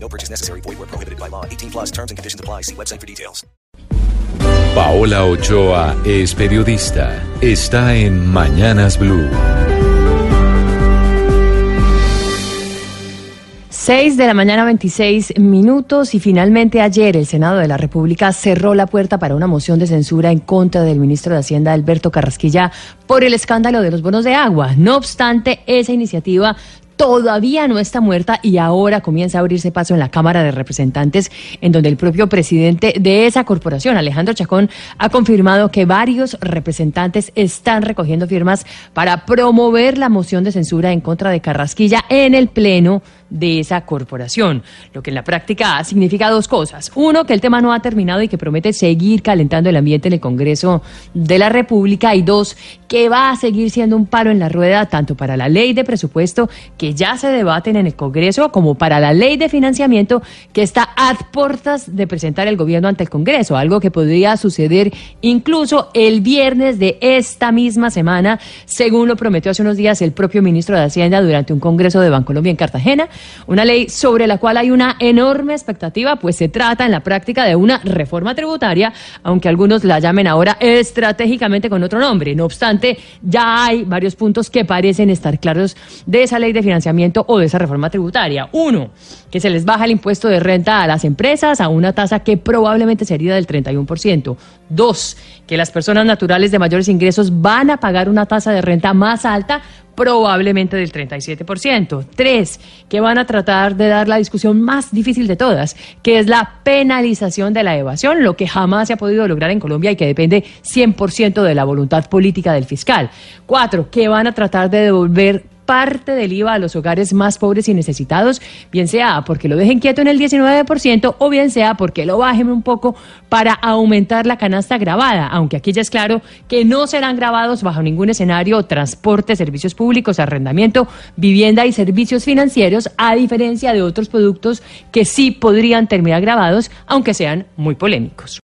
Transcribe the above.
No purchase necessary. Void where prohibited by law. 18 plus terms and conditions apply. See website for details. Paola Ochoa es periodista. Está en Mañanas Blue. 6 de la mañana 26 minutos y finalmente ayer el Senado de la República cerró la puerta para una moción de censura en contra del ministro de Hacienda Alberto Carrasquilla por el escándalo de los bonos de agua. No obstante, esa iniciativa todavía no está muerta y ahora comienza a abrirse paso en la Cámara de Representantes, en donde el propio presidente de esa corporación, Alejandro Chacón, ha confirmado que varios representantes están recogiendo firmas para promover la moción de censura en contra de Carrasquilla en el Pleno de esa corporación, lo que en la práctica significa dos cosas. Uno, que el tema no ha terminado y que promete seguir calentando el ambiente en el Congreso de la República. Y dos, que va a seguir siendo un palo en la rueda tanto para la ley de presupuesto que ya se debaten en el Congreso como para la ley de financiamiento que está a puertas de presentar el gobierno ante el Congreso, algo que podría suceder incluso el viernes de esta misma semana, según lo prometió hace unos días el propio ministro de Hacienda durante un Congreso de Bancolombia en Cartagena una ley sobre la cual hay una enorme expectativa, pues se trata en la práctica de una reforma tributaria, aunque algunos la llamen ahora estratégicamente con otro nombre. No obstante, ya hay varios puntos que parecen estar claros de esa ley de financiamiento o de esa reforma tributaria. Uno, que se les baja el impuesto de renta a las empresas a una tasa que probablemente sería del 31%. Dos, que las personas naturales de mayores ingresos van a pagar una tasa de renta más alta probablemente del 37%. Tres, que van a tratar de dar la discusión más difícil de todas, que es la penalización de la evasión, lo que jamás se ha podido lograr en Colombia y que depende 100% de la voluntad política del fiscal. Cuatro, que van a tratar de devolver parte del IVA a los hogares más pobres y necesitados, bien sea porque lo dejen quieto en el 19% o bien sea porque lo bajen un poco para aumentar la canasta grabada, aunque aquí ya es claro que no serán grabados bajo ningún escenario transporte, servicios públicos, arrendamiento, vivienda y servicios financieros, a diferencia de otros productos que sí podrían terminar grabados, aunque sean muy polémicos.